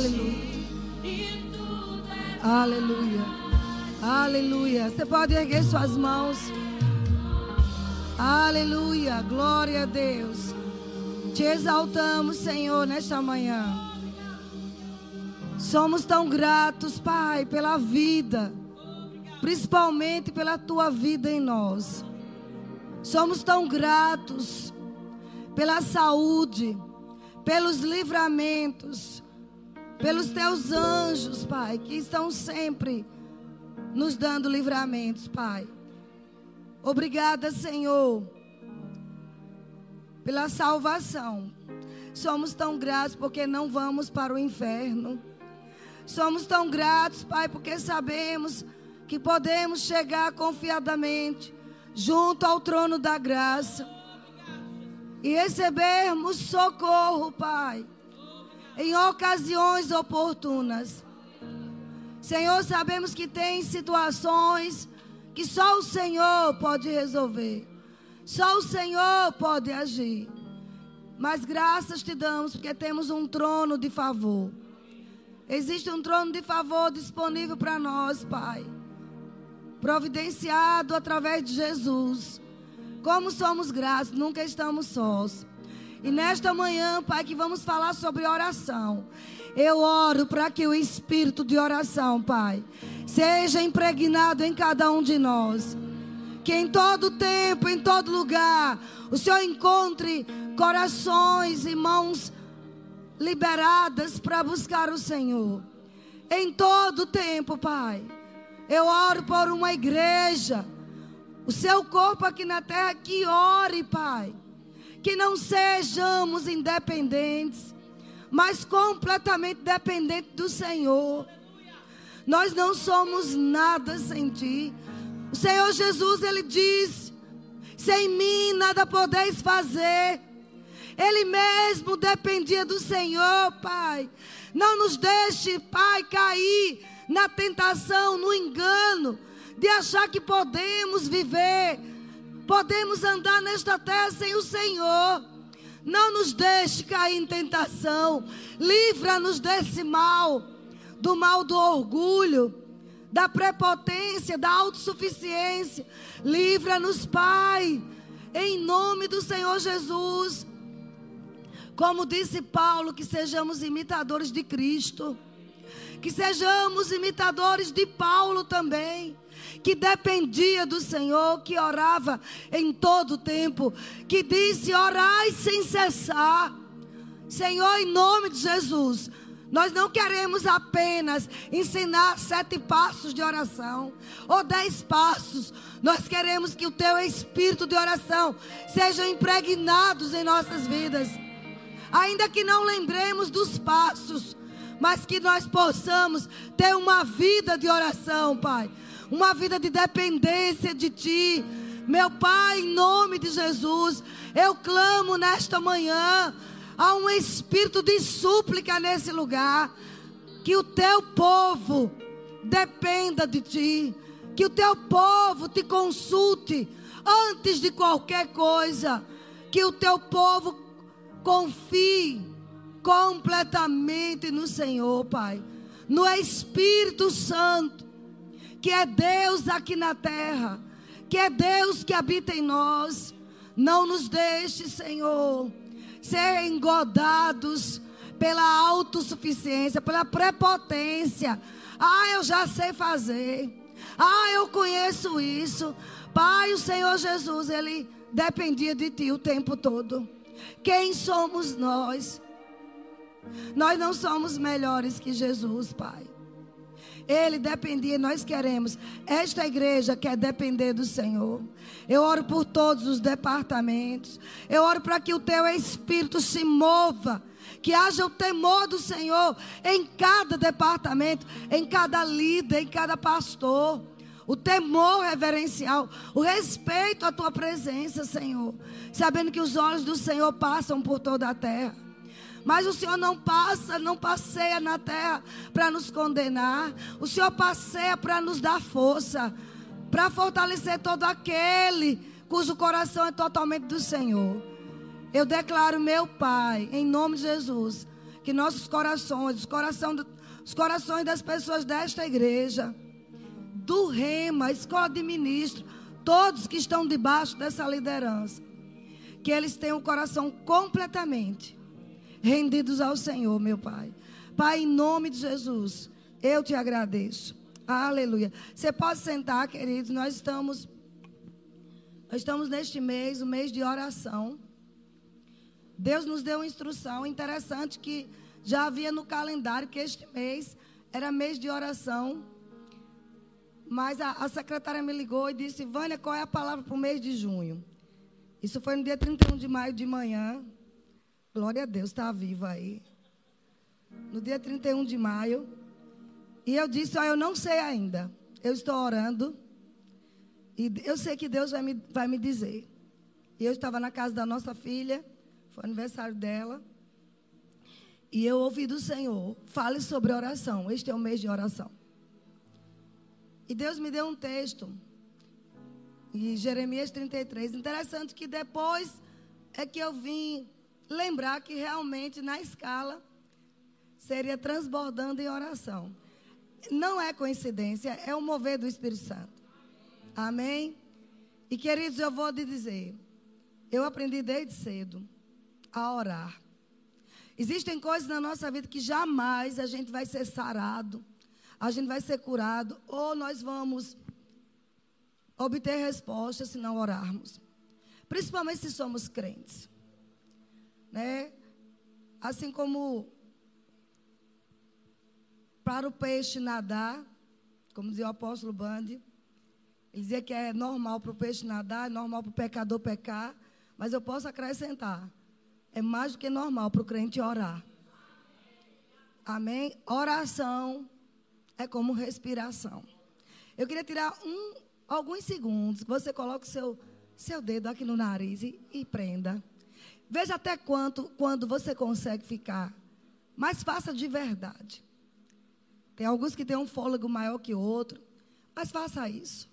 Aleluia. Aleluia. Aleluia. Você pode erguer suas mãos. Aleluia. Glória a Deus. Te exaltamos, Senhor, nesta manhã. Somos tão gratos, Pai, pela vida, principalmente pela tua vida em nós. Somos tão gratos pela saúde, pelos livramentos, pelos teus anjos, Pai, que estão sempre nos dando livramentos, Pai. Obrigada, Senhor, pela salvação. Somos tão gratos porque não vamos para o inferno. Somos tão gratos, Pai, porque sabemos que podemos chegar confiadamente junto ao trono da graça e recebermos socorro, Pai, em ocasiões oportunas. Senhor, sabemos que tem situações que só o Senhor pode resolver. Só o Senhor pode agir. Mas graças te damos porque temos um trono de favor. Existe um trono de favor disponível para nós, Pai. Providenciado através de Jesus. Como somos gratos, nunca estamos sós. E nesta manhã, Pai, que vamos falar sobre oração. Eu oro para que o espírito de oração, Pai, seja impregnado em cada um de nós. Que em todo tempo, em todo lugar, o Senhor encontre corações e mãos liberadas para buscar o Senhor. Em todo tempo, Pai. Eu oro por uma igreja o seu corpo aqui na terra que ore, Pai. Que não sejamos independentes, mas completamente dependentes do Senhor. Nós não somos nada sem Ti. O Senhor Jesus, Ele diz: sem mim nada podeis fazer. Ele mesmo dependia do Senhor, Pai. Não nos deixe, Pai, cair na tentação, no engano de achar que podemos viver, podemos andar nesta terra sem o Senhor. Não nos deixe cair em tentação. Livra-nos desse mal, do mal do orgulho, da prepotência, da autossuficiência. Livra-nos, Pai, em nome do Senhor Jesus. Como disse Paulo, que sejamos imitadores de Cristo. Que sejamos imitadores de Paulo também que dependia do Senhor, que orava em todo tempo, que disse: orai sem cessar. Senhor, em nome de Jesus, nós não queremos apenas ensinar sete passos de oração ou dez passos. Nós queremos que o teu espírito de oração seja impregnados em nossas vidas. Ainda que não lembremos dos passos, mas que nós possamos ter uma vida de oração, Pai uma vida de dependência de Ti. Meu Pai, em nome de Jesus, eu clamo nesta manhã a um espírito de súplica nesse lugar. Que o teu povo dependa de Ti. Que o teu povo te consulte antes de qualquer coisa. Que o teu povo confie completamente no Senhor, Pai. No Espírito Santo que é Deus aqui na terra, que é Deus que habita em nós. Não nos deixe, Senhor, ser engodados pela autossuficiência, pela prepotência. Ah, eu já sei fazer. Ah, eu conheço isso. Pai, o Senhor Jesus, ele dependia de ti o tempo todo. Quem somos nós? Nós não somos melhores que Jesus, Pai. Ele dependia, nós queremos. Esta igreja quer depender do Senhor. Eu oro por todos os departamentos. Eu oro para que o teu espírito se mova. Que haja o temor do Senhor em cada departamento, em cada líder, em cada pastor. O temor reverencial, o respeito à tua presença, Senhor. Sabendo que os olhos do Senhor passam por toda a terra. Mas o Senhor não passa, não passeia na terra para nos condenar. O Senhor passeia para nos dar força, para fortalecer todo aquele cujo coração é totalmente do Senhor. Eu declaro, meu Pai, em nome de Jesus, que nossos corações, os, coração os corações das pessoas desta igreja, do Rema, escola de ministro, todos que estão debaixo dessa liderança, que eles tenham o coração completamente rendidos ao Senhor, meu Pai. Pai, em nome de Jesus, eu te agradeço. Aleluia. Você pode sentar, queridos. Nós estamos nós estamos neste mês, o mês de oração. Deus nos deu uma instrução interessante que já havia no calendário que este mês era mês de oração. Mas a, a secretária me ligou e disse: Vânia, qual é a palavra para o mês de junho? Isso foi no dia 31 de maio de manhã. Glória a Deus, está vivo aí. No dia 31 de maio. E eu disse: oh, Eu não sei ainda. Eu estou orando. E eu sei que Deus vai me, vai me dizer. E eu estava na casa da nossa filha. Foi aniversário dela. E eu ouvi do Senhor: Fale sobre oração. Este é o mês de oração. E Deus me deu um texto. E Jeremias 33. Interessante que depois é que eu vim lembrar que realmente na escala seria transbordando em oração. Não é coincidência, é o mover do Espírito Santo. Amém? E queridos, eu vou te dizer, eu aprendi desde cedo a orar. Existem coisas na nossa vida que jamais a gente vai ser sarado, a gente vai ser curado ou nós vamos obter resposta se não orarmos. Principalmente se somos crentes. Né? Assim como para o peixe nadar, como dizia o apóstolo Bandi, ele dizia que é normal para o peixe nadar, é normal para o pecador pecar, mas eu posso acrescentar, é mais do que normal para o crente orar. Amém? Oração é como respiração. Eu queria tirar um, alguns segundos. Você coloca o seu, seu dedo aqui no nariz e, e prenda. Veja até quanto, quando você consegue ficar. Mas faça de verdade. Tem alguns que têm um fôlego maior que outro. Mas faça isso.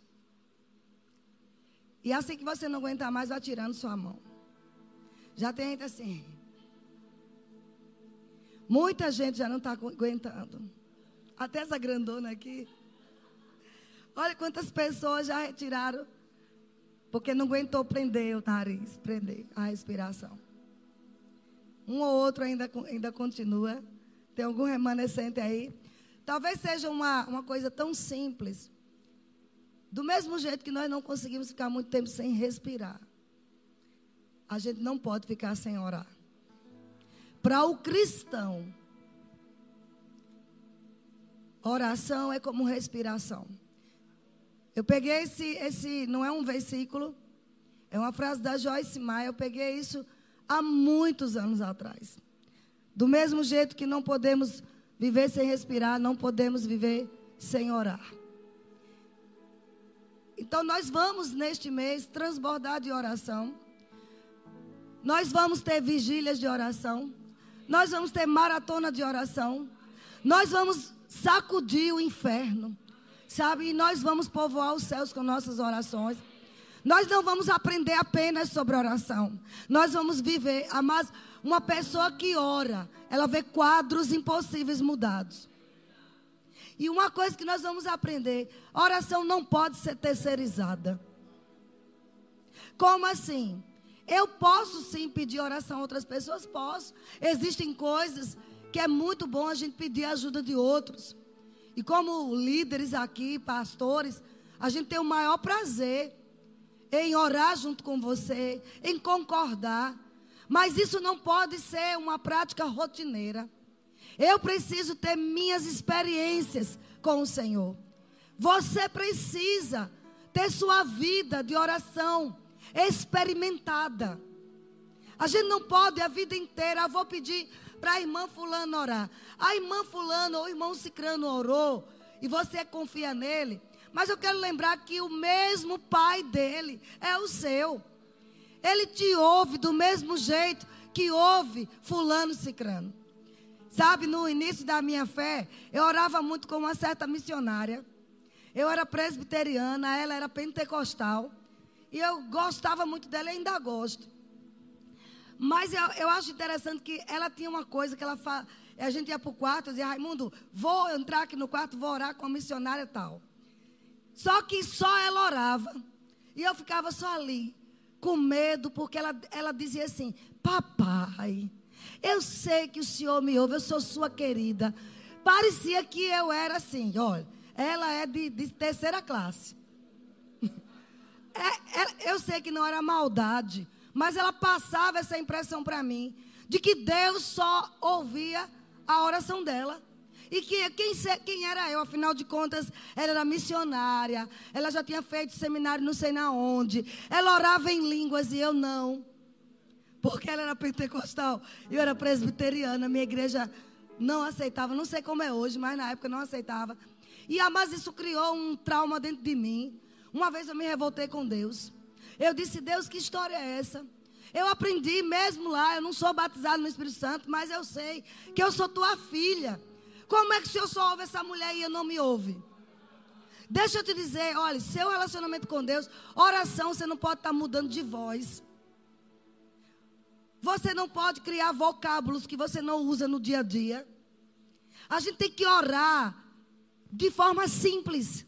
E assim que você não aguentar mais, vá tirando sua mão. Já tem gente assim. Muita gente já não está aguentando. Até essa grandona aqui. Olha quantas pessoas já retiraram. Porque não aguentou prender o nariz, prender a respiração. Um ou outro ainda, ainda continua. Tem algum remanescente aí? Talvez seja uma, uma coisa tão simples. Do mesmo jeito que nós não conseguimos ficar muito tempo sem respirar. A gente não pode ficar sem orar. Para o cristão, Oração é como respiração. Eu peguei esse, esse, não é um versículo, é uma frase da Joyce Meyer. Eu peguei isso há muitos anos atrás. Do mesmo jeito que não podemos viver sem respirar, não podemos viver sem orar. Então nós vamos neste mês transbordar de oração. Nós vamos ter vigílias de oração. Nós vamos ter maratona de oração. Nós vamos sacudir o inferno, sabe? E nós vamos povoar os céus com nossas orações. Nós não vamos aprender apenas sobre oração. Nós vamos viver, mas uma pessoa que ora, ela vê quadros impossíveis mudados. E uma coisa que nós vamos aprender: oração não pode ser terceirizada. Como assim? Eu posso sim pedir oração a outras pessoas? Posso. Existem coisas que é muito bom a gente pedir a ajuda de outros. E como líderes aqui, pastores, a gente tem o maior prazer em orar junto com você, em concordar. Mas isso não pode ser uma prática rotineira. Eu preciso ter minhas experiências com o Senhor. Você precisa ter sua vida de oração experimentada. A gente não pode a vida inteira, ah, vou pedir para a irmã fulano orar. A irmã fulano ou o irmão cicrano orou e você confia nele. Mas eu quero lembrar que o mesmo pai dele é o seu. Ele te ouve do mesmo jeito que ouve fulano cicrano. Sabe, no início da minha fé, eu orava muito com uma certa missionária. Eu era presbiteriana, ela era pentecostal. E eu gostava muito dela ainda gosto. Mas eu, eu acho interessante que ela tinha uma coisa que ela, fa, E a gente ia para o quarto e dizia, Raimundo, vou entrar aqui no quarto, vou orar com a missionária tal. Só que só ela orava. E eu ficava só ali, com medo, porque ela, ela dizia assim: Papai, eu sei que o Senhor me ouve, eu sou sua querida. Parecia que eu era assim, olha, ela é de, de terceira classe. É, é, eu sei que não era maldade, mas ela passava essa impressão para mim de que Deus só ouvia a oração dela. E que quem, quem era eu, afinal de contas, ela era missionária, ela já tinha feito seminário não sei na onde, ela orava em línguas e eu não. Porque ela era pentecostal, eu era presbiteriana, minha igreja não aceitava, não sei como é hoje, mas na época não aceitava. E mas isso criou um trauma dentro de mim. Uma vez eu me revoltei com Deus. Eu disse, Deus, que história é essa? Eu aprendi mesmo lá, eu não sou batizado no Espírito Santo, mas eu sei que eu sou tua filha. Como é que o Senhor só ouve essa mulher e eu não me ouve? Deixa eu te dizer, olha, seu relacionamento com Deus, oração, você não pode estar mudando de voz. Você não pode criar vocábulos que você não usa no dia a dia. A gente tem que orar de forma simples,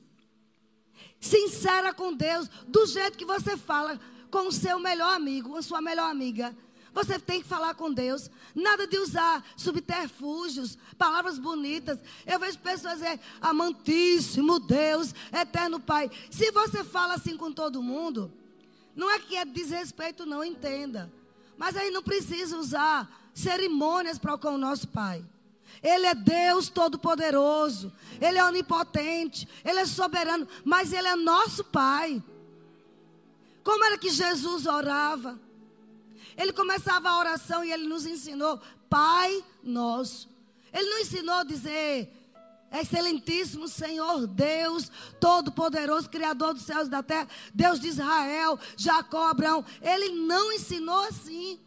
sincera com Deus, do jeito que você fala com o seu melhor amigo, com a sua melhor amiga. Você tem que falar com Deus. Nada de usar subterfúgios, palavras bonitas. Eu vejo pessoas dizer, amantíssimo Deus, eterno Pai. Se você fala assim com todo mundo, não é que é desrespeito, não, entenda. Mas aí não precisa usar cerimônias para com o nosso Pai. Ele é Deus Todo-Poderoso. Ele é onipotente. Ele é soberano. Mas Ele é nosso Pai. Como era que Jesus orava? Ele começava a oração e ele nos ensinou, Pai nosso. Ele não ensinou a dizer, Excelentíssimo Senhor Deus, Todo-Poderoso, Criador dos céus e da terra, Deus de Israel, Jacó, Abraão. Ele não ensinou assim.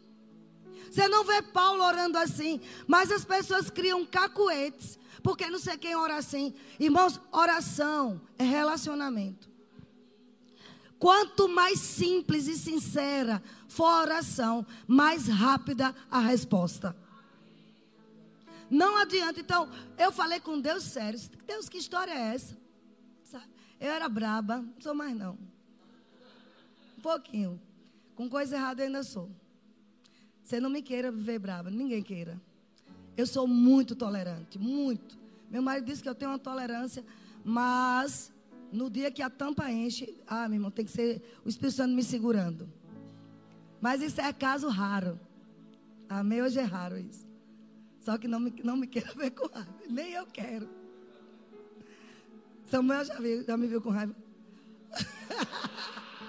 Você não vê Paulo orando assim, mas as pessoas criam cacuetes, porque não sei quem ora assim. Irmãos, oração é relacionamento. Quanto mais simples e sincera for a oração, mais rápida a resposta. Não adianta. Então, eu falei com Deus sério. Deus, que história é essa? Sabe? Eu era braba, não sou mais não. Um pouquinho. Com coisa errada eu ainda sou. Você não me queira viver braba, ninguém queira. Eu sou muito tolerante, muito. Meu marido disse que eu tenho uma tolerância, mas no dia que a tampa enche, ah, meu irmão, tem que ser o Espírito Santo me segurando. Mas isso é caso raro. Amém? Hoje é raro isso. Só que não me, não me queira ver com raiva. Nem eu quero. Samuel já, já me viu com raiva.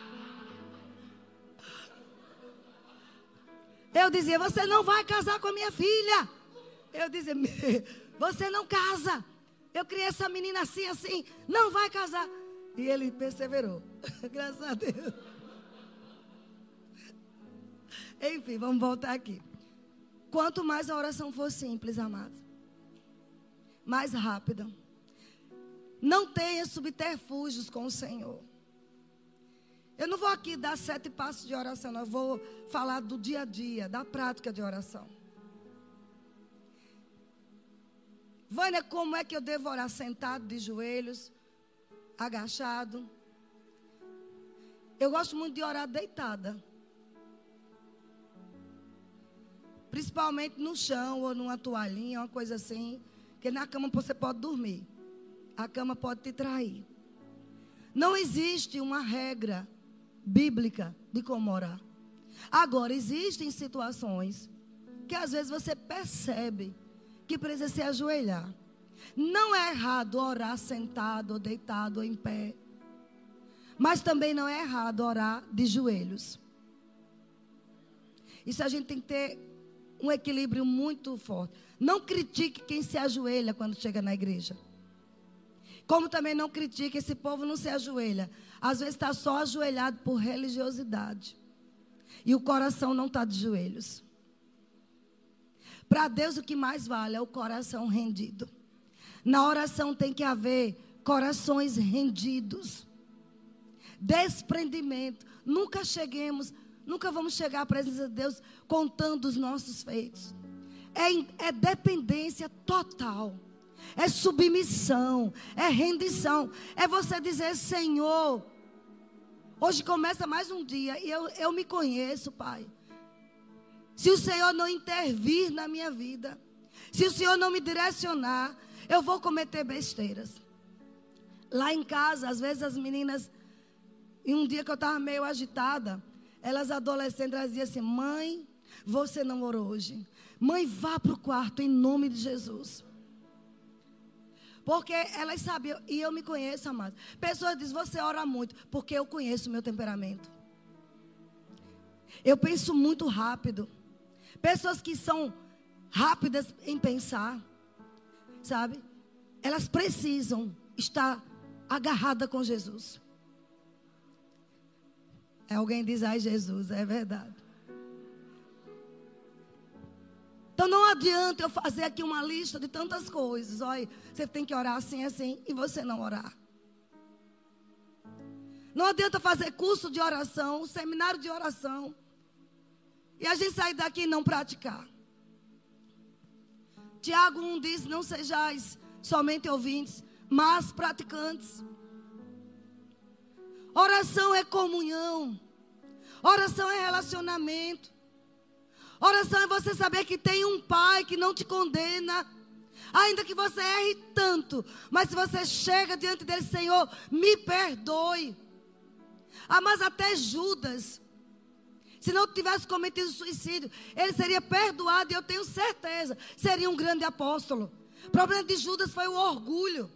Eu dizia, você não vai casar com a minha filha. Eu dizia, você não casa. Eu criei essa menina assim, assim, não vai casar. E ele perseverou. Graças a Deus. Enfim, vamos voltar aqui. Quanto mais a oração for simples, amado, mais rápida. Não tenha subterfúgios com o Senhor. Eu não vou aqui dar sete passos de oração, eu vou falar do dia a dia, da prática de oração. Vânia, como é que eu devo orar sentado de joelhos, agachado? Eu gosto muito de orar deitada. Principalmente no chão ou numa toalhinha, uma coisa assim. Porque na cama você pode dormir. A cama pode te trair. Não existe uma regra bíblica de como orar. Agora, existem situações que às vezes você percebe que precisa se ajoelhar. Não é errado orar sentado, ou deitado, ou em pé. Mas também não é errado orar de joelhos. Isso a gente tem que ter um equilíbrio muito forte. Não critique quem se ajoelha quando chega na igreja. Como também não critique esse povo não se ajoelha. Às vezes está só ajoelhado por religiosidade. E o coração não está de joelhos. Para Deus o que mais vale é o coração rendido. Na oração tem que haver corações rendidos. Desprendimento. Nunca cheguemos, nunca vamos chegar à presença de Deus contando os nossos feitos. é, é dependência total. É submissão, é rendição. É você dizer, Senhor, hoje começa mais um dia e eu, eu me conheço, Pai. Se o Senhor não intervir na minha vida, se o Senhor não me direcionar, eu vou cometer besteiras. Lá em casa, às vezes as meninas, em um dia que eu estava meio agitada, elas adolescentes, diziam assim: Mãe, você não orou hoje. Mãe, vá para o quarto em nome de Jesus. Porque elas sabiam, e eu me conheço, amado. Pessoas dizem, você ora muito, porque eu conheço o meu temperamento. Eu penso muito rápido. Pessoas que são rápidas em pensar, sabe? Elas precisam estar agarradas com Jesus. Alguém diz, ai Jesus, é verdade. Então não adianta eu fazer aqui uma lista de tantas coisas. Olha, você tem que orar assim, assim, e você não orar. Não adianta fazer curso de oração, seminário de oração, e a gente sair daqui e não praticar. Tiago 1 diz: Não sejais somente ouvintes, mas praticantes. Oração é comunhão, oração é relacionamento. Oração é você saber que tem um pai que não te condena. Ainda que você erre tanto, mas se você chega diante dele, Senhor, me perdoe. Ah, mas até Judas, se não tivesse cometido suicídio, ele seria perdoado, e eu tenho certeza, seria um grande apóstolo. O problema de Judas foi o orgulho.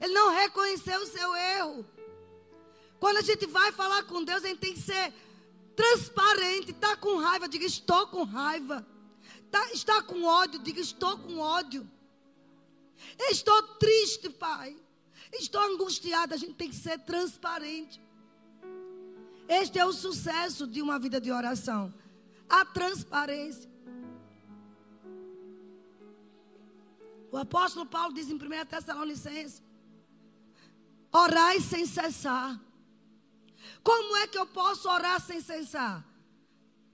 Ele não reconheceu o seu erro. Quando a gente vai falar com Deus, a gente tem que ser transparente. Está com raiva, diga estou com raiva. Tá, está com ódio, diga estou com ódio. Estou triste, Pai. Estou angustiada. A gente tem que ser transparente. Este é o sucesso de uma vida de oração. A transparência. O apóstolo Paulo diz em 1 Tessalonicenses: Orai sem cessar. Como é que eu posso orar sem cessar?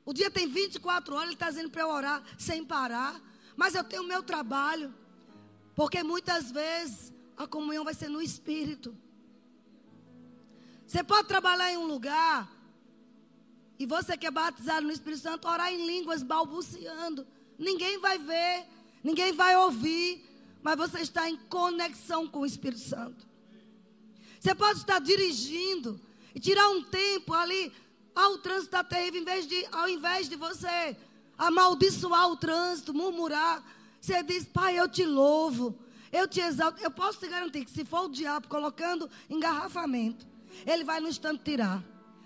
O dia tem 24 horas, ele está dizendo para eu orar sem parar. Mas eu tenho o meu trabalho. Porque muitas vezes a comunhão vai ser no espírito. Você pode trabalhar em um lugar e você que é batizado no Espírito Santo, orar em línguas balbuciando. Ninguém vai ver, ninguém vai ouvir, mas você está em conexão com o Espírito Santo. Você pode estar dirigindo e tirar um tempo ali. Ah, o trânsito está terrível. Em vez de, ao invés de você amaldiçoar o trânsito, murmurar, você diz: Pai, eu te louvo, eu te exalto. Eu posso te garantir que se for o diabo colocando engarrafamento, ele vai no instante tirar,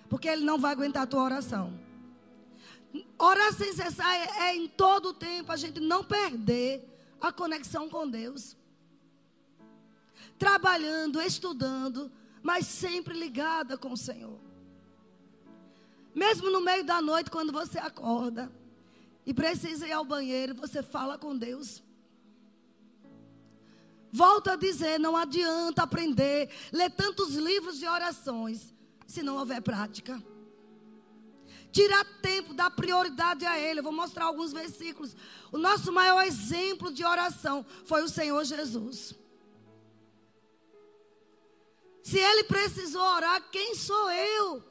porque ele não vai aguentar a tua oração. Orar sem cessar é, é em todo o tempo a gente não perder a conexão com Deus. Trabalhando, estudando, mas sempre ligada com o Senhor. Mesmo no meio da noite, quando você acorda e precisa ir ao banheiro, você fala com Deus. Volto a dizer, não adianta aprender, ler tantos livros de orações, se não houver prática. Tirar tempo, dar prioridade a Ele. Eu vou mostrar alguns versículos. O nosso maior exemplo de oração foi o Senhor Jesus. Se ele precisou orar, quem sou eu?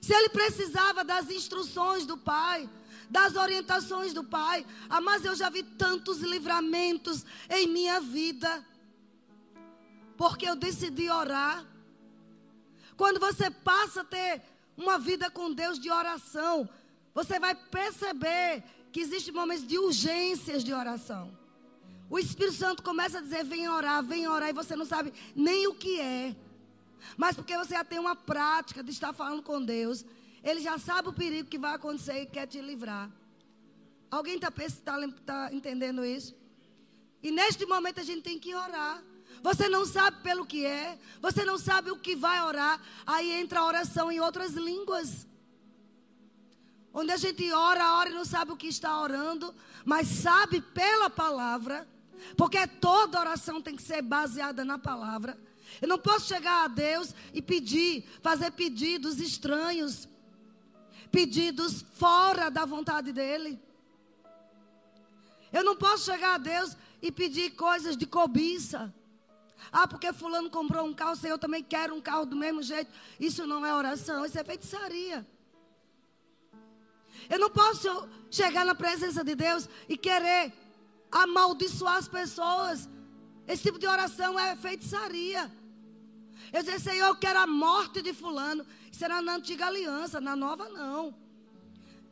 Se ele precisava das instruções do Pai, das orientações do Pai, ah, mas eu já vi tantos livramentos em minha vida, porque eu decidi orar. Quando você passa a ter uma vida com Deus de oração, você vai perceber que existem momentos de urgências de oração. O Espírito Santo começa a dizer: vem orar, vem orar, e você não sabe nem o que é. Mas porque você já tem uma prática de estar falando com Deus, ele já sabe o perigo que vai acontecer e quer te livrar. Alguém está tá, tá entendendo isso? E neste momento a gente tem que orar. Você não sabe pelo que é, você não sabe o que vai orar. Aí entra a oração em outras línguas. Onde a gente ora, ora e não sabe o que está orando, mas sabe pela palavra porque toda oração tem que ser baseada na palavra. Eu não posso chegar a Deus e pedir, fazer pedidos estranhos, pedidos fora da vontade dEle. Eu não posso chegar a Deus e pedir coisas de cobiça. Ah, porque fulano comprou um carro, eu também quero um carro do mesmo jeito. Isso não é oração, isso é feitiçaria. Eu não posso chegar na presença de Deus e querer amaldiçoar as pessoas. Esse tipo de oração é feitiçaria. Eu disse, Senhor, eu quero a morte de fulano. Era na antiga aliança, na nova não.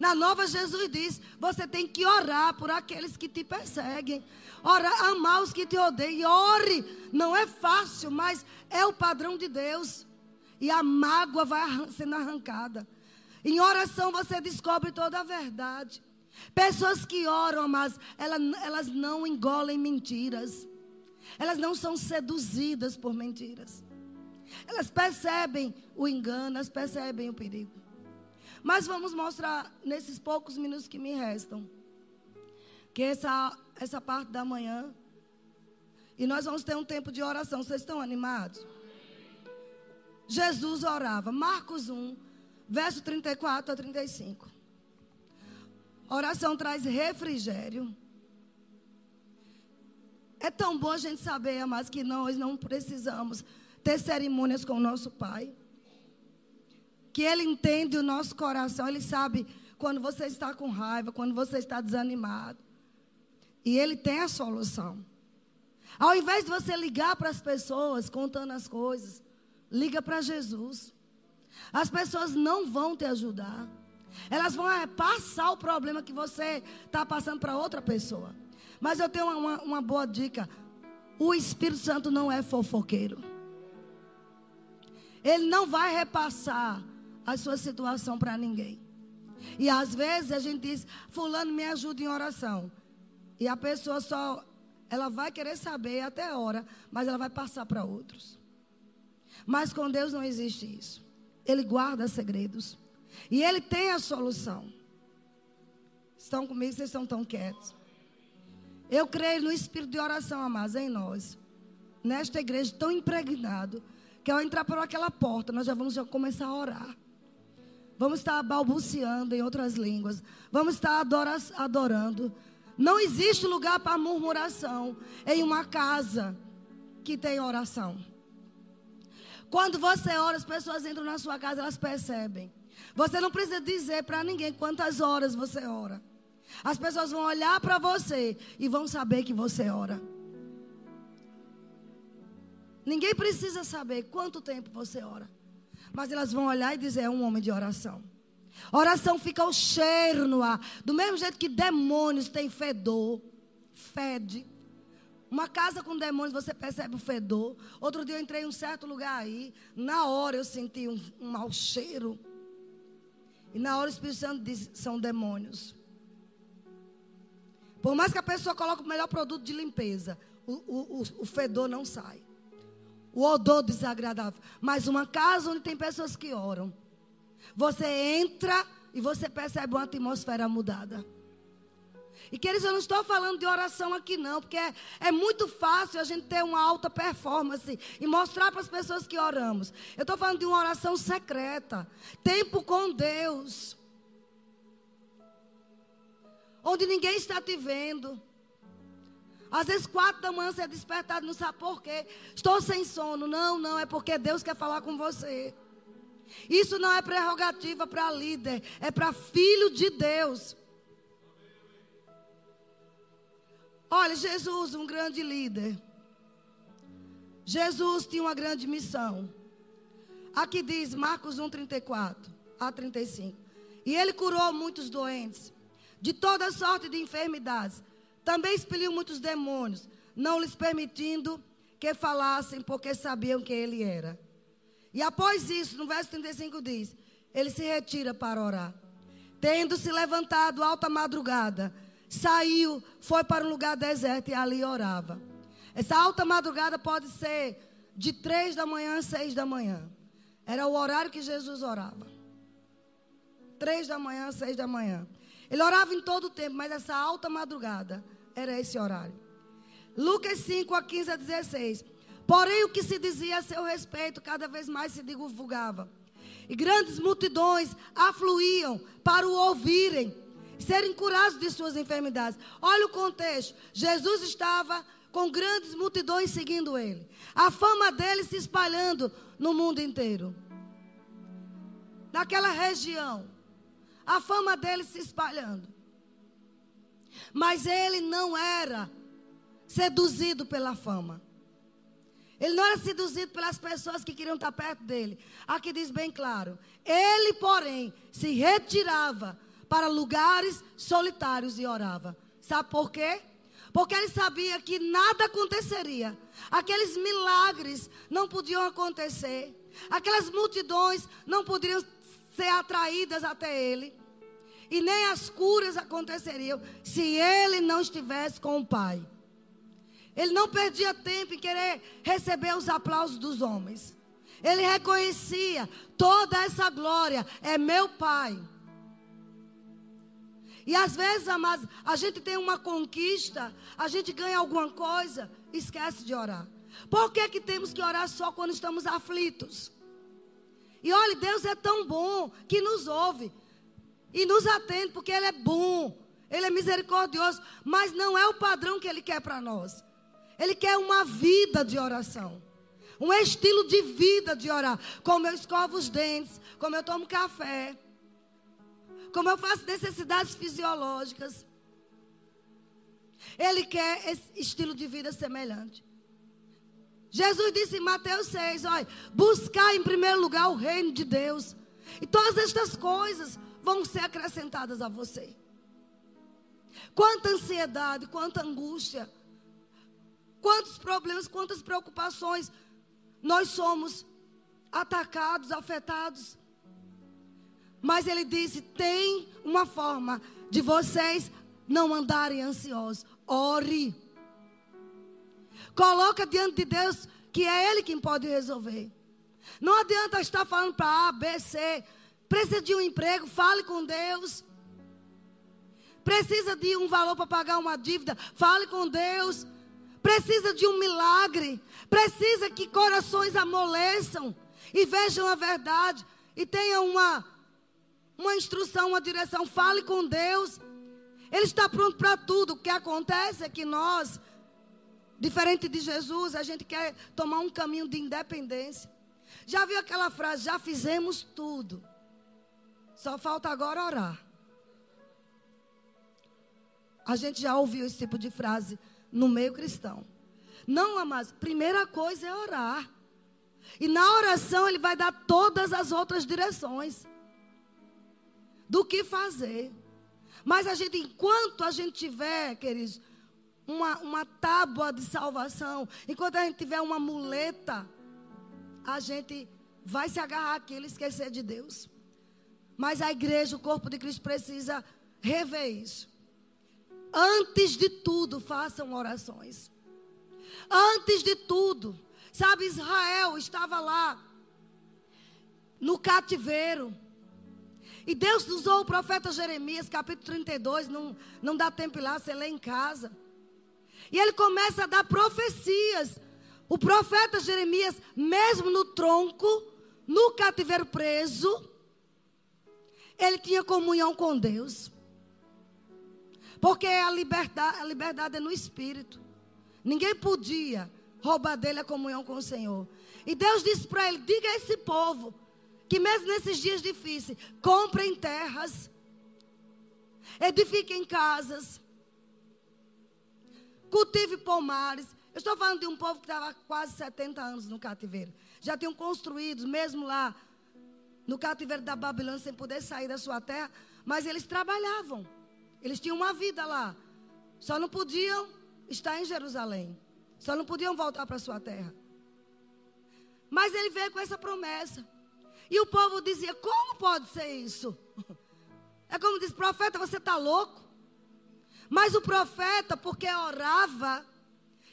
Na nova, Jesus diz: você tem que orar por aqueles que te perseguem. Ora, amar os que te odeiam. Ore. Não é fácil, mas é o padrão de Deus. E a mágoa vai sendo arrancada. Em oração você descobre toda a verdade. Pessoas que oram, mas elas, elas não engolem mentiras. Elas não são seduzidas por mentiras. Elas percebem o engano, elas percebem o perigo. Mas vamos mostrar nesses poucos minutos que me restam. Que essa, essa parte da manhã. E nós vamos ter um tempo de oração. Vocês estão animados? Jesus orava. Marcos 1, verso 34 a 35. Oração traz refrigério. É tão bom a gente saber, amados, que nós não precisamos ter cerimônias com o nosso Pai que Ele entende o nosso coração, Ele sabe quando você está com raiva, quando você está desanimado. E Ele tem a solução. Ao invés de você ligar para as pessoas contando as coisas, liga para Jesus. As pessoas não vão te ajudar. Elas vão é, passar o problema que você está passando para outra pessoa. Mas eu tenho uma, uma boa dica. O Espírito Santo não é fofoqueiro. Ele não vai repassar a sua situação para ninguém. E às vezes a gente diz: Fulano, me ajuda em oração. E a pessoa só, ela vai querer saber até a hora, mas ela vai passar para outros. Mas com Deus não existe isso. Ele guarda segredos. E Ele tem a solução. Estão comigo? Vocês estão tão quietos. Eu creio no espírito de oração, amados, em nós. Nesta igreja tão impregnado. Que ao entrar por aquela porta, nós já vamos já começar a orar. Vamos estar balbuciando em outras línguas. Vamos estar adorando. Não existe lugar para murmuração em uma casa que tem oração. Quando você ora, as pessoas entram na sua casa, elas percebem. Você não precisa dizer para ninguém quantas horas você ora. As pessoas vão olhar para você e vão saber que você ora. Ninguém precisa saber quanto tempo você ora. Mas elas vão olhar e dizer: é um homem de oração. Oração fica o cheiro no ar. Do mesmo jeito que demônios têm fedor, fede. Uma casa com demônios, você percebe o fedor. Outro dia eu entrei em um certo lugar aí. Na hora eu senti um, um mau cheiro. E na hora o Espírito Santo diz: são demônios. Por mais que a pessoa coloque o melhor produto de limpeza, o, o, o, o fedor não sai o odor desagradável. Mas uma casa onde tem pessoas que oram. Você entra e você percebe uma atmosfera mudada. E queridos, eu não estou falando de oração aqui não, porque é, é muito fácil a gente ter uma alta performance e mostrar para as pessoas que oramos. Eu estou falando de uma oração secreta, tempo com Deus, onde ninguém está te vendo. Às vezes, quatro da manhã você é despertado, não sabe por quê. Estou sem sono. Não, não, é porque Deus quer falar com você. Isso não é prerrogativa para líder, é para filho de Deus. Olha, Jesus, um grande líder. Jesus tinha uma grande missão. Aqui diz Marcos 1, 34 a 35. E ele curou muitos doentes, de toda sorte de enfermidades também expeliu muitos demônios, não lhes permitindo que falassem, porque sabiam quem ele era. E após isso, no verso 35 diz: Ele se retira para orar. Tendo se levantado alta madrugada, saiu, foi para um lugar deserto e ali orava. Essa alta madrugada pode ser de três da manhã a seis da manhã. Era o horário que Jesus orava. Três da manhã a seis da manhã. Ele orava em todo o tempo, mas essa alta madrugada era esse horário. Lucas 5, a 15 a 16. Porém, o que se dizia a seu respeito cada vez mais se divulgava. E grandes multidões afluíam para o ouvirem. Serem curados de suas enfermidades. Olha o contexto. Jesus estava com grandes multidões seguindo ele. A fama dele se espalhando no mundo inteiro. Naquela região. A fama dele se espalhando. Mas ele não era seduzido pela fama. Ele não era seduzido pelas pessoas que queriam estar perto dele. Aqui diz bem claro. Ele, porém, se retirava para lugares solitários e orava. Sabe por quê? Porque ele sabia que nada aconteceria. Aqueles milagres não podiam acontecer. Aquelas multidões não poderiam ser atraídas até ele. E nem as curas aconteceriam se ele não estivesse com o Pai. Ele não perdia tempo em querer receber os aplausos dos homens. Ele reconhecia toda essa glória é meu Pai. E às vezes, amados, a gente tem uma conquista, a gente ganha alguma coisa, esquece de orar. Por que, que temos que orar só quando estamos aflitos? E olha, Deus é tão bom que nos ouve e nos atende, porque Ele é bom, Ele é misericordioso, mas não é o padrão que Ele quer para nós. Ele quer uma vida de oração. Um estilo de vida de orar. Como eu escovo os dentes, como eu tomo café, como eu faço necessidades fisiológicas. Ele quer esse estilo de vida semelhante. Jesus disse em Mateus 6: olha, buscar em primeiro lugar o reino de Deus. E todas estas coisas vão ser acrescentadas a você. Quanta ansiedade, quanta angústia Quantos problemas, quantas preocupações nós somos atacados, afetados. Mas ele disse: tem uma forma de vocês não andarem ansiosos. Ore. Coloca diante de Deus que é Ele quem pode resolver. Não adianta estar falando para A, B, C. Precisa de um emprego, fale com Deus. Precisa de um valor para pagar uma dívida, fale com Deus precisa de um milagre, precisa que corações amoleçam e vejam a verdade e tenham uma, uma instrução, uma direção. Fale com Deus. Ele está pronto para tudo. O que acontece é que nós, diferente de Jesus, a gente quer tomar um caminho de independência. Já viu aquela frase? Já fizemos tudo. Só falta agora orar. A gente já ouviu esse tipo de frase no meio cristão. Não, amados, primeira coisa é orar. E na oração ele vai dar todas as outras direções do que fazer. Mas a gente, enquanto a gente tiver, queridos, uma, uma tábua de salvação, enquanto a gente tiver uma muleta, a gente vai se agarrar àquilo e esquecer de Deus. Mas a igreja, o corpo de Cristo precisa rever isso. Antes de tudo, façam orações. Antes de tudo, sabe, Israel estava lá no cativeiro. E Deus usou o profeta Jeremias, capítulo 32, não, não dá tempo ir lá, você lê em casa. E ele começa a dar profecias. O profeta Jeremias, mesmo no tronco, no cativeiro preso, ele tinha comunhão com Deus. Porque a liberdade, a liberdade é no espírito. Ninguém podia roubar dele a comunhão com o Senhor. E Deus disse para ele: diga a esse povo que mesmo nesses dias difíceis, comprem terras, edifiquem casas, cultive pomares. Eu estou falando de um povo que estava quase 70 anos no cativeiro. Já tinham construído, mesmo lá no cativeiro da Babilônia, sem poder sair da sua terra, mas eles trabalhavam. Eles tinham uma vida lá. Só não podiam estar em Jerusalém. Só não podiam voltar para sua terra. Mas ele veio com essa promessa. E o povo dizia: Como pode ser isso? É como diz: Profeta, você está louco? Mas o profeta, porque orava,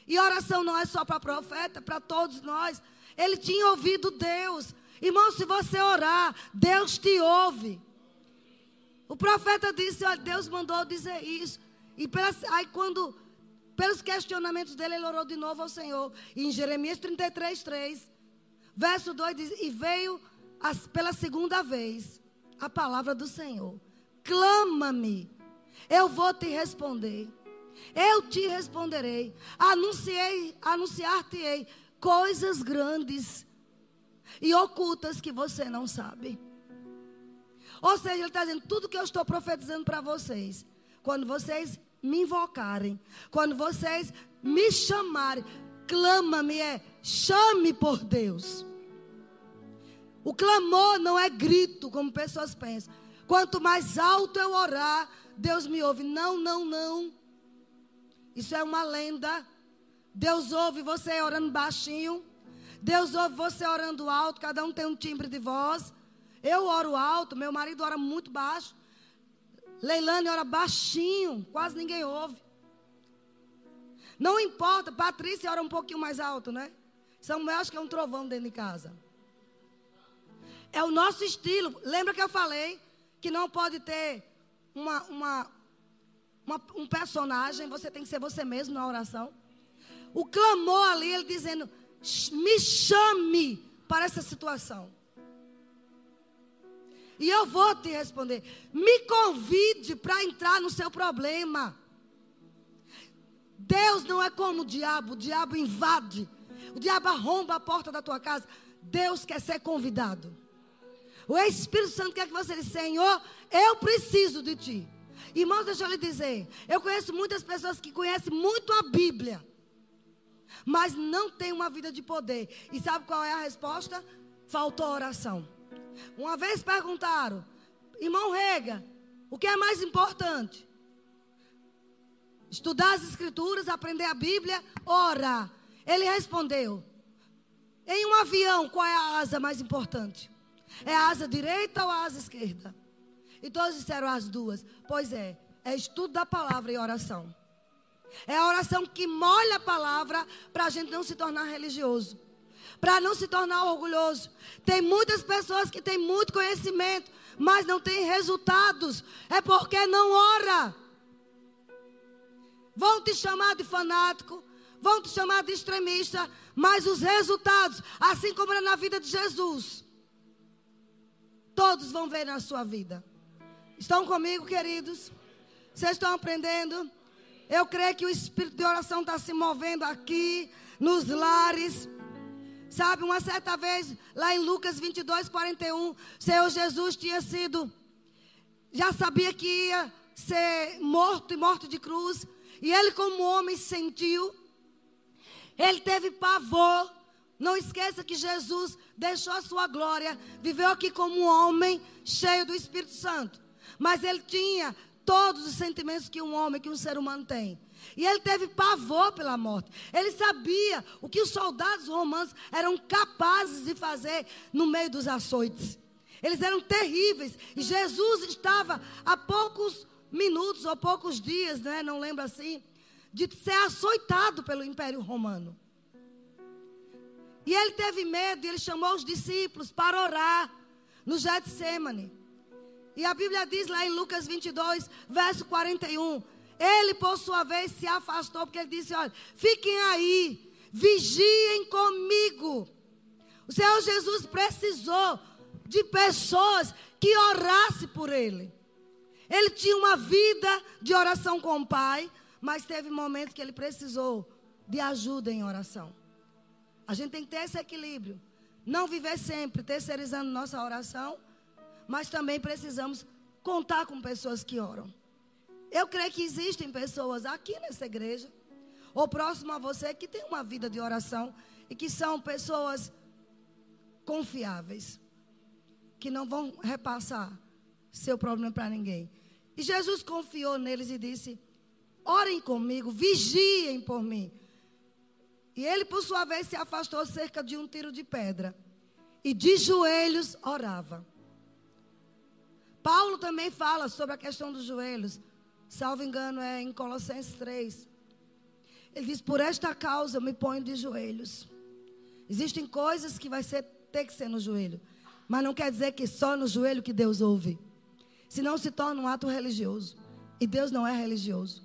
e oração não é só para profeta, para todos nós. Ele tinha ouvido Deus. Irmão, se você orar, Deus te ouve. O profeta disse: Olha, Deus mandou dizer isso. E pelas, aí, quando, pelos questionamentos dele, ele orou de novo ao Senhor. E em Jeremias 33, 3, verso 2 diz: E veio as, pela segunda vez a palavra do Senhor: Clama-me Eu vou te responder. Eu te responderei. Anunciei, anunciar-te-ei coisas grandes e ocultas que você não sabe. Ou seja, ele está dizendo tudo que eu estou profetizando para vocês. Quando vocês me invocarem, quando vocês me chamarem, clama-me, é chame por Deus. O clamor não é grito, como pessoas pensam. Quanto mais alto eu orar, Deus me ouve. Não, não, não. Isso é uma lenda. Deus ouve você orando baixinho. Deus ouve você orando alto. Cada um tem um timbre de voz. Eu oro alto, meu marido ora muito baixo. Leilane ora baixinho, quase ninguém ouve. Não importa, Patrícia ora um pouquinho mais alto, né? Samuel acho que é um trovão dentro de casa. É o nosso estilo. Lembra que eu falei que não pode ter uma, uma, uma, um personagem, você tem que ser você mesmo na oração. O clamor ali, ele dizendo: me chame para essa situação. E eu vou te responder. Me convide para entrar no seu problema. Deus não é como o diabo. O diabo invade. O diabo arromba a porta da tua casa. Deus quer ser convidado. O Espírito Santo quer que você diga, Senhor, eu preciso de ti. Irmãos, deixa eu lhe dizer. Eu conheço muitas pessoas que conhecem muito a Bíblia. Mas não tem uma vida de poder. E sabe qual é a resposta? Faltou oração. Uma vez perguntaram, irmão Rega, o que é mais importante? Estudar as escrituras, aprender a Bíblia, orar. Ele respondeu: Em um avião, qual é a asa mais importante? É a asa direita ou a asa esquerda? E todos disseram as duas. Pois é, é estudo da palavra e oração. É a oração que molha a palavra para a gente não se tornar religioso para não se tornar orgulhoso. Tem muitas pessoas que têm muito conhecimento, mas não têm resultados. É porque não ora. Vão te chamar de fanático, vão te chamar de extremista, mas os resultados, assim como era na vida de Jesus, todos vão ver na sua vida. Estão comigo, queridos? Vocês estão aprendendo? Eu creio que o espírito de oração está se movendo aqui, nos lares. Sabe, uma certa vez, lá em Lucas 22, 41, Senhor Jesus tinha sido, já sabia que ia ser morto e morto de cruz. E ele, como homem, sentiu. Ele teve pavor. Não esqueça que Jesus deixou a sua glória, viveu aqui como um homem cheio do Espírito Santo. Mas ele tinha todos os sentimentos que um homem, que um ser humano tem. E ele teve pavor pela morte. Ele sabia o que os soldados romanos eram capazes de fazer no meio dos açoites. Eles eram terríveis. E Jesus estava a poucos minutos ou poucos dias, né, não lembro assim, de ser açoitado pelo Império Romano. E ele teve medo e ele chamou os discípulos para orar no Getsemane. E a Bíblia diz lá em Lucas 22, verso 41, ele, por sua vez, se afastou, porque ele disse: Olha, fiquem aí, vigiem comigo. O Senhor Jesus precisou de pessoas que orassem por ele. Ele tinha uma vida de oração com o Pai, mas teve momentos que ele precisou de ajuda em oração. A gente tem que ter esse equilíbrio. Não viver sempre terceirizando nossa oração, mas também precisamos contar com pessoas que oram. Eu creio que existem pessoas aqui nessa igreja, ou próximo a você, que tem uma vida de oração e que são pessoas confiáveis, que não vão repassar seu problema para ninguém. E Jesus confiou neles e disse: Orem comigo, vigiem por mim. E ele, por sua vez, se afastou cerca de um tiro de pedra e de joelhos orava. Paulo também fala sobre a questão dos joelhos salvo engano, é em Colossenses 3. Ele diz: Por esta causa eu me ponho de joelhos. Existem coisas que vai ser, ter que ser no joelho. Mas não quer dizer que só no joelho que Deus ouve. Senão se torna um ato religioso. E Deus não é religioso.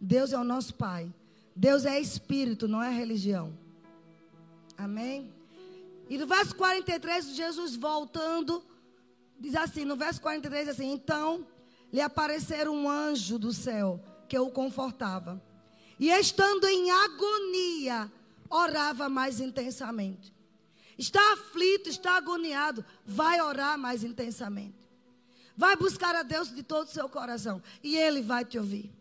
Deus é o nosso Pai. Deus é espírito, não é religião. Amém? E no verso 43, Jesus voltando, diz assim: no verso 43, assim: Então lhe aparecera um anjo do céu que o confortava. E estando em agonia, orava mais intensamente. Está aflito, está agoniado, vai orar mais intensamente. Vai buscar a Deus de todo o seu coração e ele vai te ouvir.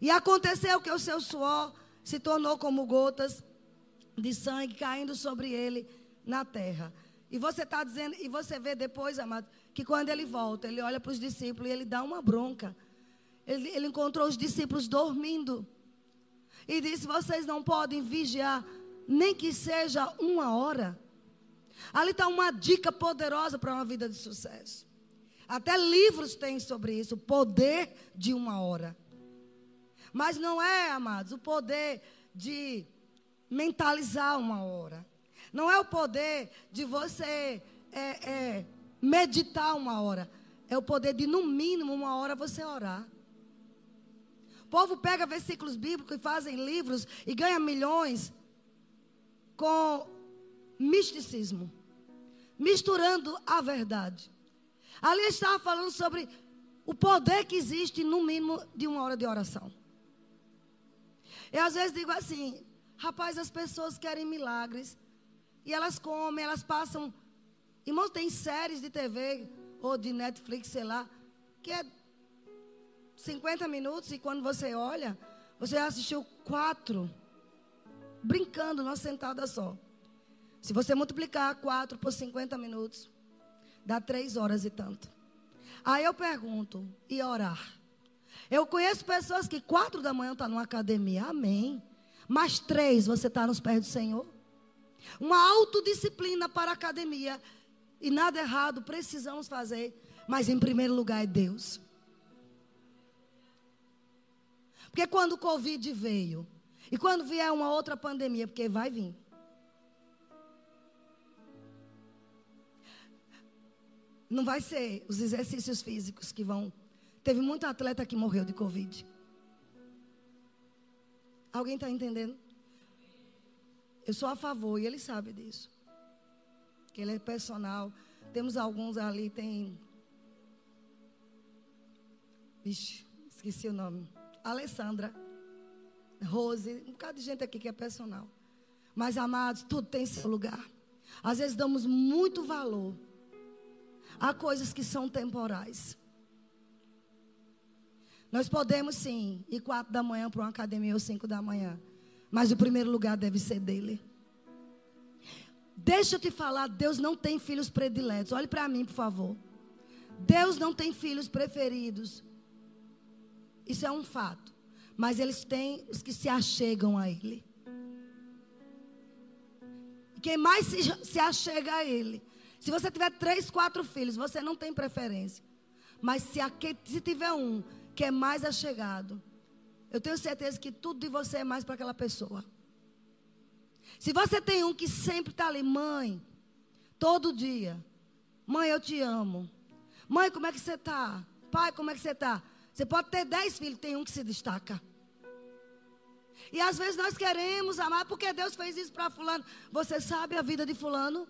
E aconteceu que o seu suor se tornou como gotas de sangue caindo sobre ele na terra. E você está dizendo, e você vê depois, amado, que quando ele volta, ele olha para os discípulos e ele dá uma bronca. Ele, ele encontrou os discípulos dormindo. E disse: Vocês não podem vigiar, nem que seja uma hora. Ali está uma dica poderosa para uma vida de sucesso. Até livros têm sobre isso, o poder de uma hora. Mas não é, amados, o poder de mentalizar uma hora. Não é o poder de você é, é, meditar uma hora. É o poder de, no mínimo, uma hora você orar. O povo pega versículos bíblicos e fazem livros e ganha milhões com misticismo, misturando a verdade. Ali estava falando sobre o poder que existe, no mínimo, de uma hora de oração. Eu às vezes digo assim, rapaz, as pessoas querem milagres. E elas comem, elas passam. Irmãos, tem séries de TV ou de Netflix, sei lá, que é 50 minutos e quando você olha, você já assistiu quatro, brincando numa sentada só. Se você multiplicar quatro por 50 minutos, dá três horas e tanto. Aí eu pergunto, e orar? Eu conheço pessoas que quatro da manhã estão tá numa academia, amém. Mas três, você está nos pés do Senhor? Uma autodisciplina para a academia. E nada errado, precisamos fazer. Mas em primeiro lugar é Deus. Porque quando o Covid veio, e quando vier uma outra pandemia, porque vai vir. Não vai ser os exercícios físicos que vão. Teve muito atleta que morreu de Covid. Alguém está entendendo? Eu sou a favor e ele sabe disso. Que ele é personal. Temos alguns ali, tem. Vixe, esqueci o nome. Alessandra, Rose, um bocado de gente aqui que é personal. Mas, amados, tudo tem seu lugar. Às vezes damos muito valor a coisas que são temporais. Nós podemos sim ir quatro da manhã para uma academia ou cinco da manhã. Mas o primeiro lugar deve ser dele. Deixa eu te falar, Deus não tem filhos prediletos. Olhe para mim, por favor. Deus não tem filhos preferidos. Isso é um fato. Mas eles têm os que se achegam a Ele. Quem mais se, se achega a Ele. Se você tiver três, quatro filhos, você não tem preferência. Mas se, se tiver um que é mais achegado, eu tenho certeza que tudo de você é mais para aquela pessoa. Se você tem um que sempre está ali, mãe, todo dia, mãe, eu te amo. Mãe, como é que você está? Pai, como é que você está? Você pode ter dez filhos, tem um que se destaca. E às vezes nós queremos amar, porque Deus fez isso para fulano. Você sabe a vida de fulano?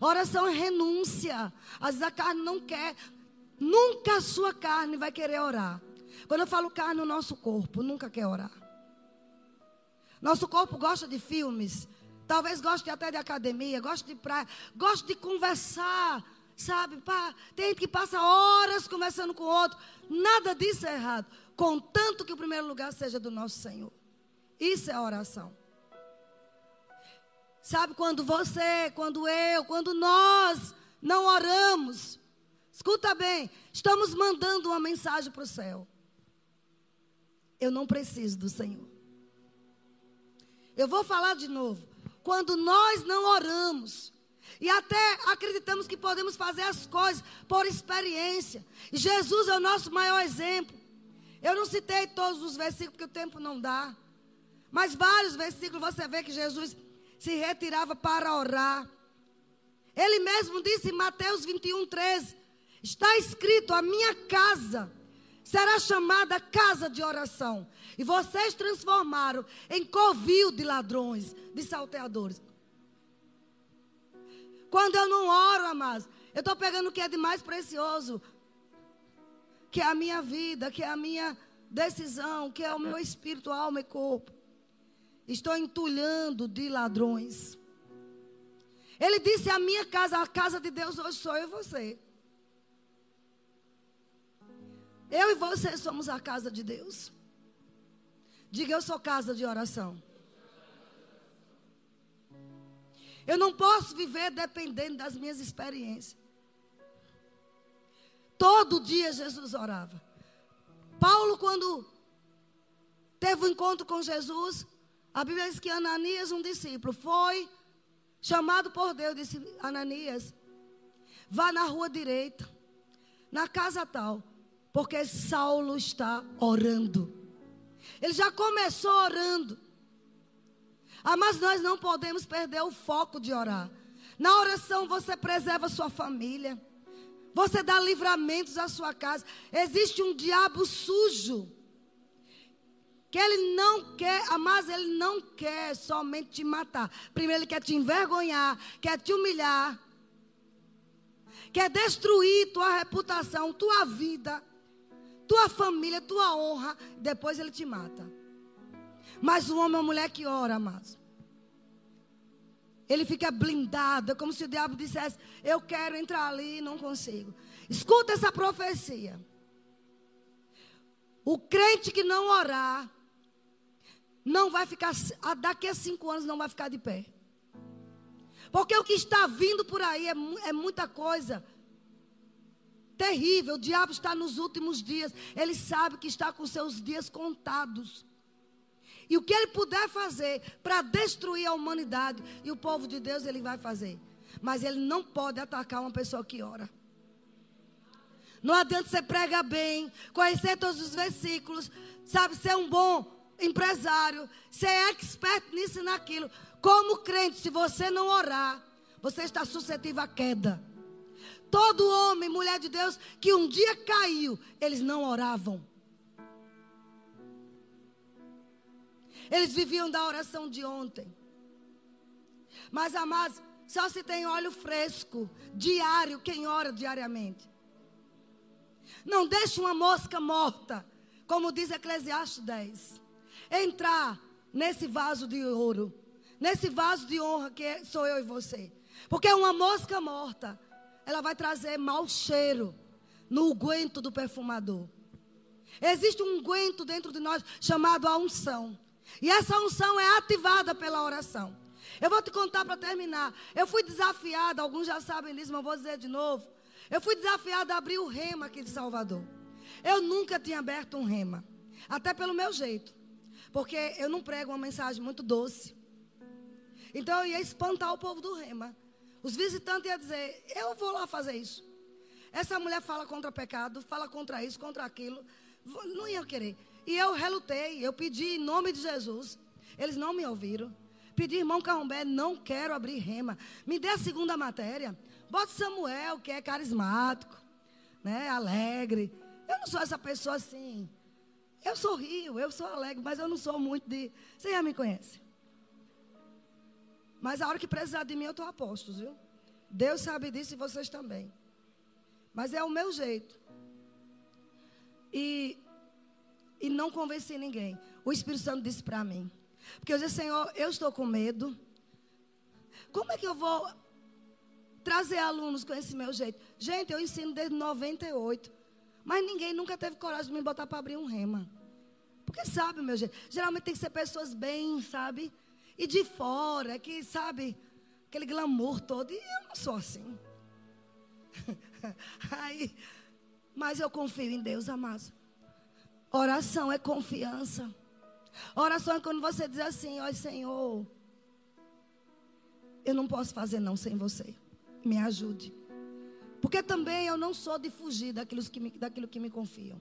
Oração é renúncia. Às vezes a carne não quer. Nunca a sua carne vai querer orar. Quando eu falo carne, o nosso corpo nunca quer orar. Nosso corpo gosta de filmes, talvez goste até de academia, gosta de praia, gosta de conversar, sabe? Tem gente que passa horas conversando com o outro. Nada disso é errado, contanto que o primeiro lugar seja do nosso Senhor. Isso é oração. Sabe quando você, quando eu, quando nós não oramos, escuta bem, estamos mandando uma mensagem para o céu. Eu não preciso do Senhor. Eu vou falar de novo. Quando nós não oramos, e até acreditamos que podemos fazer as coisas por experiência. Jesus é o nosso maior exemplo. Eu não citei todos os versículos porque o tempo não dá. Mas vários versículos você vê que Jesus se retirava para orar. Ele mesmo disse em Mateus 21, 13: Está escrito: A minha casa será chamada casa de oração. E vocês transformaram em covil de ladrões, de salteadores. Quando eu não oro, amados, eu estou pegando o que é de mais precioso. que é a minha vida, que é a minha decisão, que é o meu espírito, alma e corpo. Estou entulhando de ladrões. Ele disse: A minha casa, a casa de Deus hoje sou eu e você. Eu e você somos a casa de Deus. Diga, eu sou casa de oração. Eu não posso viver dependendo das minhas experiências. Todo dia Jesus orava. Paulo, quando teve o um encontro com Jesus, a Bíblia diz que Ananias, um discípulo, foi chamado por Deus, disse: Ananias, vá na rua direita, na casa tal, porque Saulo está orando. Ele já começou orando. Ah, mas nós não podemos perder o foco de orar. Na oração você preserva sua família. Você dá livramentos à sua casa. Existe um diabo sujo. Que ele não quer, ah, mas ele não quer somente te matar. Primeiro ele quer te envergonhar, quer te humilhar. Quer destruir tua reputação, tua vida, tua família, tua honra. Depois ele te mata. Mas o homem ou a mulher que ora, amados. Ele fica blindado, é como se o diabo dissesse: Eu quero entrar ali e não consigo. Escuta essa profecia. O crente que não orar, não vai ficar, daqui a cinco anos não vai ficar de pé. Porque o que está vindo por aí é, é muita coisa terrível. O diabo está nos últimos dias. Ele sabe que está com seus dias contados. E o que ele puder fazer para destruir a humanidade e o povo de Deus, ele vai fazer. Mas ele não pode atacar uma pessoa que ora. Não adianta você pregar bem, conhecer todos os versículos, sabe, ser um bom empresário, ser expert nisso e naquilo. Como crente, se você não orar, você está suscetível à queda. Todo homem, mulher de Deus que um dia caiu, eles não oravam. Eles viviam da oração de ontem. Mas, amados, só se tem óleo fresco, diário, quem ora diariamente. Não deixe uma mosca morta, como diz Eclesiastes 10, entrar nesse vaso de ouro, nesse vaso de honra que sou eu e você. Porque uma mosca morta, ela vai trazer mau cheiro no guento do perfumador. Existe um guento dentro de nós chamado a unção. E essa unção é ativada pela oração. Eu vou te contar para terminar. Eu fui desafiada, alguns já sabem disso, mas vou dizer de novo. Eu fui desafiada a abrir o rema aqui de Salvador. Eu nunca tinha aberto um rema. Até pelo meu jeito. Porque eu não prego uma mensagem muito doce. Então eu ia espantar o povo do rema. Os visitantes iam dizer: Eu vou lá fazer isso. Essa mulher fala contra pecado, fala contra isso, contra aquilo. Não ia querer. E eu relutei, eu pedi em nome de Jesus. Eles não me ouviram. Pedi, irmão Carrombé, não quero abrir rema. Me dê a segunda matéria. Bota Samuel, que é carismático, né, alegre. Eu não sou essa pessoa assim. Eu sorrio, eu sou alegre, mas eu não sou muito de. Você já me conhece. Mas a hora que precisar de mim, eu estou a postos, viu? Deus sabe disso e vocês também. Mas é o meu jeito. E e não convenci ninguém. O Espírito Santo disse para mim. Porque eu disse, Senhor, eu estou com medo. Como é que eu vou trazer alunos com esse meu jeito? Gente, eu ensino desde 98. Mas ninguém nunca teve coragem de me botar para abrir um rema. Porque sabe, meu jeito. Geralmente tem que ser pessoas bem, sabe? E de fora, que sabe, aquele glamour todo. E eu não sou assim. Aí, mas eu confio em Deus, amados. Oração é confiança. Oração é quando você diz assim: Ó Senhor, eu não posso fazer não sem você. Me ajude. Porque também eu não sou de fugir daquilo que me, daquilo que me confiam.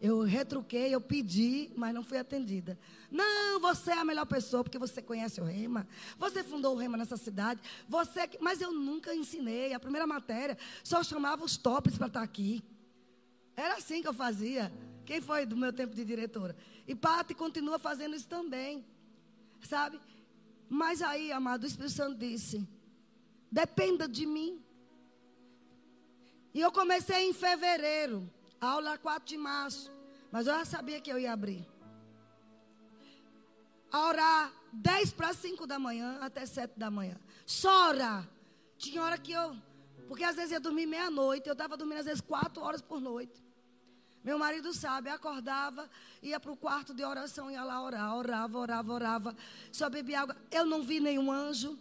Eu retruquei, eu pedi, mas não fui atendida. Não, você é a melhor pessoa porque você conhece o Rema. Você fundou o Rema nessa cidade. Você, mas eu nunca ensinei. A primeira matéria só chamava os tops para estar aqui. Era assim que eu fazia. Quem foi do meu tempo de diretora? E Pati continua fazendo isso também. Sabe? Mas aí, amado, o Espírito Santo disse: dependa de mim. E eu comecei em fevereiro Aula 4 de março. Mas eu já sabia que eu ia abrir. A orar 10 para 5 da manhã até 7 da manhã. Só orar. Tinha hora que eu. Porque às vezes ia dormir meia-noite. Eu estava dormindo às vezes 4 horas por noite. Meu marido sabe, acordava, ia para o quarto de oração, ia lá orar, orava, orava, orava, só bebia água. Eu não vi nenhum anjo,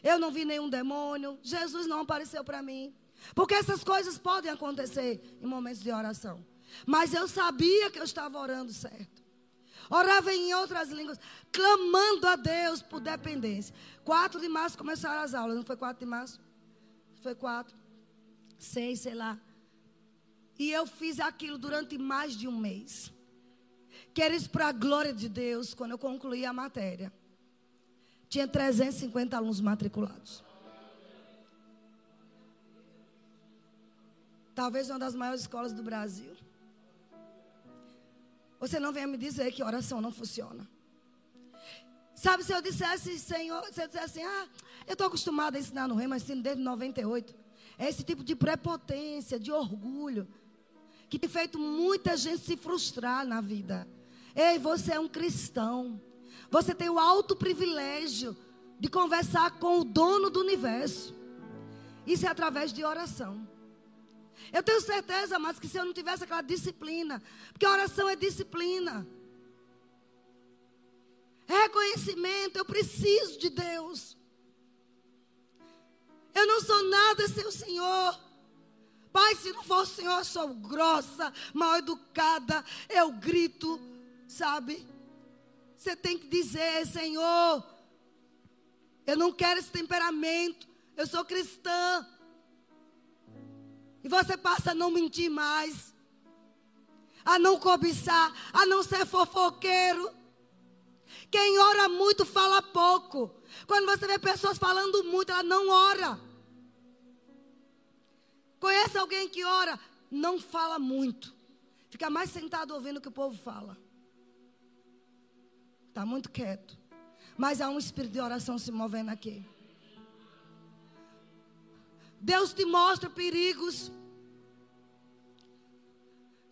eu não vi nenhum demônio, Jesus não apareceu para mim. Porque essas coisas podem acontecer em momentos de oração. Mas eu sabia que eu estava orando certo. Orava em outras línguas, clamando a Deus por dependência. 4 de março começaram as aulas, não foi 4 de março? Foi 4, 6, sei lá. E eu fiz aquilo durante mais de um mês. Queres para a glória de Deus, quando eu concluí a matéria. Tinha 350 alunos matriculados. Talvez uma das maiores escolas do Brasil. Você não venha me dizer que oração não funciona. Sabe, se eu dissesse, Senhor, se eu dissesse assim, ah, eu estou acostumado a ensinar no Rema, ensino desde 98. É esse tipo de prepotência, de orgulho que tem feito muita gente se frustrar na vida. Ei, você é um cristão. Você tem o alto privilégio de conversar com o dono do universo. Isso é através de oração. Eu tenho certeza, mas que se eu não tivesse aquela disciplina, porque oração é disciplina. É reconhecimento, eu preciso de Deus. Eu não sou nada sem o Senhor. Pai, se não for o Senhor, eu sou grossa, mal educada, eu grito, sabe? Você tem que dizer, Senhor, eu não quero esse temperamento, eu sou cristã. E você passa a não mentir mais, a não cobiçar, a não ser fofoqueiro. Quem ora muito fala pouco. Quando você vê pessoas falando muito, ela não ora. Conhece alguém que ora? Não fala muito. Fica mais sentado ouvindo o que o povo fala. Está muito quieto. Mas há um espírito de oração se movendo aqui. Deus te mostra perigos.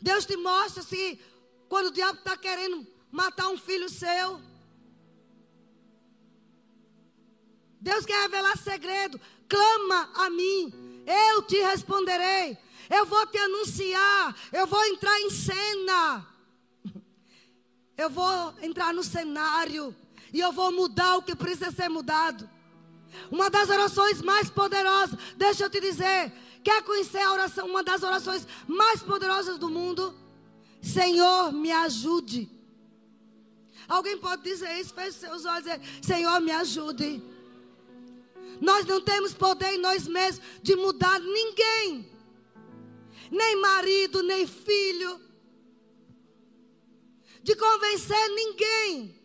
Deus te mostra se quando o diabo está querendo matar um filho seu. Deus quer revelar segredo. Clama a mim eu te responderei. Eu vou te anunciar. Eu vou entrar em cena. Eu vou entrar no cenário. E eu vou mudar o que precisa ser mudado. Uma das orações mais poderosas, deixa eu te dizer. Quer conhecer a oração, uma das orações mais poderosas do mundo? Senhor, me ajude. Alguém pode dizer isso, feche seus olhos e dizer: Senhor, me ajude. Nós não temos poder em nós mesmos de mudar ninguém, nem marido, nem filho, de convencer ninguém.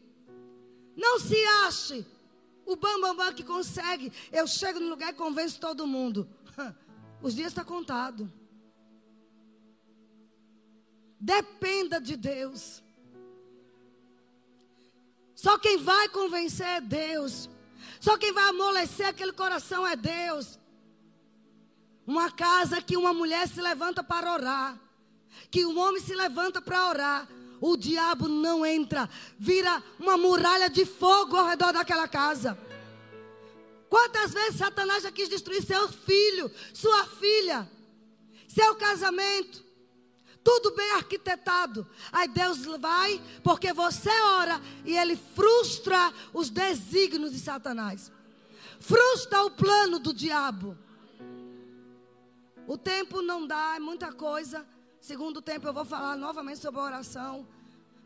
Não se ache o bambambam bam, bam que consegue. Eu chego no lugar e convenço todo mundo. Os dias estão tá contados. Dependa de Deus. Só quem vai convencer é Deus. Só quem vai amolecer aquele coração é Deus. Uma casa que uma mulher se levanta para orar, que um homem se levanta para orar, o diabo não entra, vira uma muralha de fogo ao redor daquela casa. Quantas vezes Satanás já quis destruir seu filho, sua filha, seu casamento? tudo bem arquitetado. Aí Deus vai, porque você ora e ele frustra os desígnios de Satanás. Frustra o plano do diabo. O tempo não dá, é muita coisa. Segundo tempo eu vou falar novamente sobre a oração.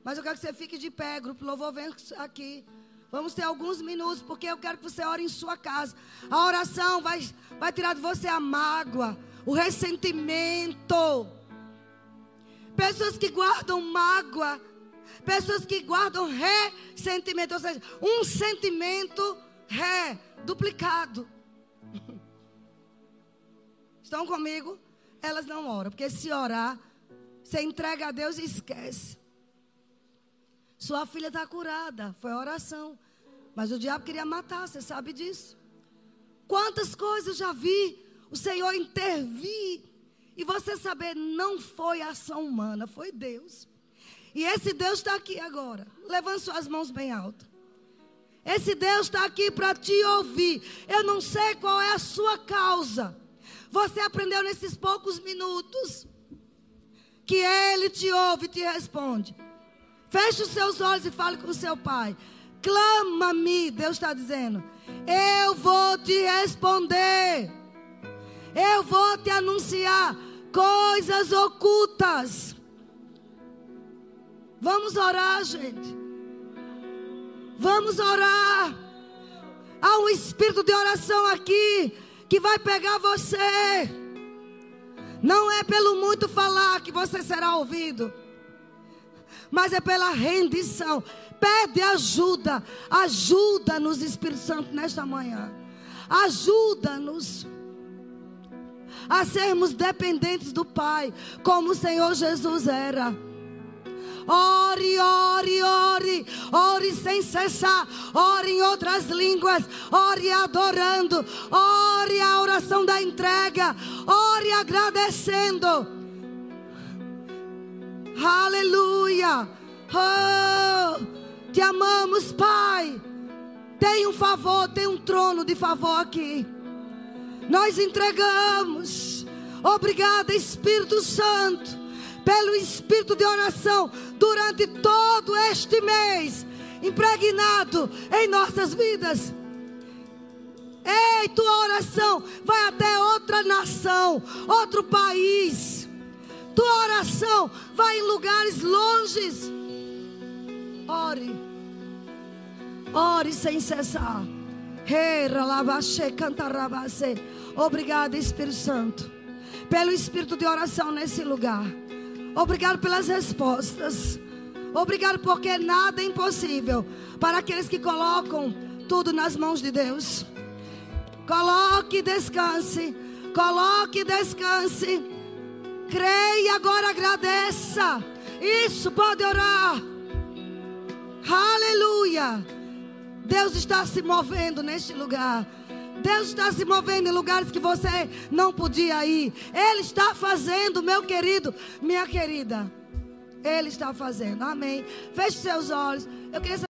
Mas eu quero que você fique de pé, grupo louvor vem aqui. Vamos ter alguns minutos, porque eu quero que você ore em sua casa. A oração vai, vai tirar de você a mágoa, o ressentimento pessoas que guardam mágoa, pessoas que guardam ressentimento, ou seja, um sentimento reduplicado. Estão comigo? Elas não oram, porque se orar, você entrega a Deus e esquece. Sua filha está curada, foi oração. Mas o diabo queria matar, você sabe disso. Quantas coisas já vi o Senhor intervir E você saber, não foi ação humana, foi Deus. E esse Deus está aqui agora. Levante suas mãos bem alto. Esse Deus está aqui para te ouvir. Eu não sei qual é a sua causa. Você aprendeu nesses poucos minutos que Ele te ouve e te responde. Feche os seus olhos e fale com o seu pai. Clama-me, Deus está dizendo. Eu vou te responder. Eu vou te anunciar coisas ocultas. Vamos orar, gente. Vamos orar. Há um espírito de oração aqui que vai pegar você. Não é pelo muito falar que você será ouvido, mas é pela rendição. Pede ajuda. Ajuda-nos, Espírito Santo, nesta manhã. Ajuda-nos a sermos dependentes do Pai, como o Senhor Jesus era. Ore, ore, ore, ore sem cessar, ore em outras línguas, ore adorando, ore a oração da entrega, ore agradecendo. Aleluia. Oh, te amamos, Pai. Tem um favor, tem um trono de favor aqui. Nós entregamos. Obrigada, Espírito Santo, pelo espírito de oração durante todo este mês, impregnado em nossas vidas. Ei, tua oração vai até outra nação, outro país. Tua oração vai em lugares longes. Ore. Ore sem cessar. Obrigada, Espírito Santo, pelo espírito de oração nesse lugar. Obrigado pelas respostas. Obrigado porque nada é impossível para aqueles que colocam tudo nas mãos de Deus. Coloque e descanse. Coloque e descanse. Creia agora agradeça. Isso pode orar. Aleluia. Deus está se movendo neste lugar. Deus está se movendo em lugares que você não podia ir. Ele está fazendo, meu querido, minha querida. Ele está fazendo. Amém. Feche seus olhos. Eu queria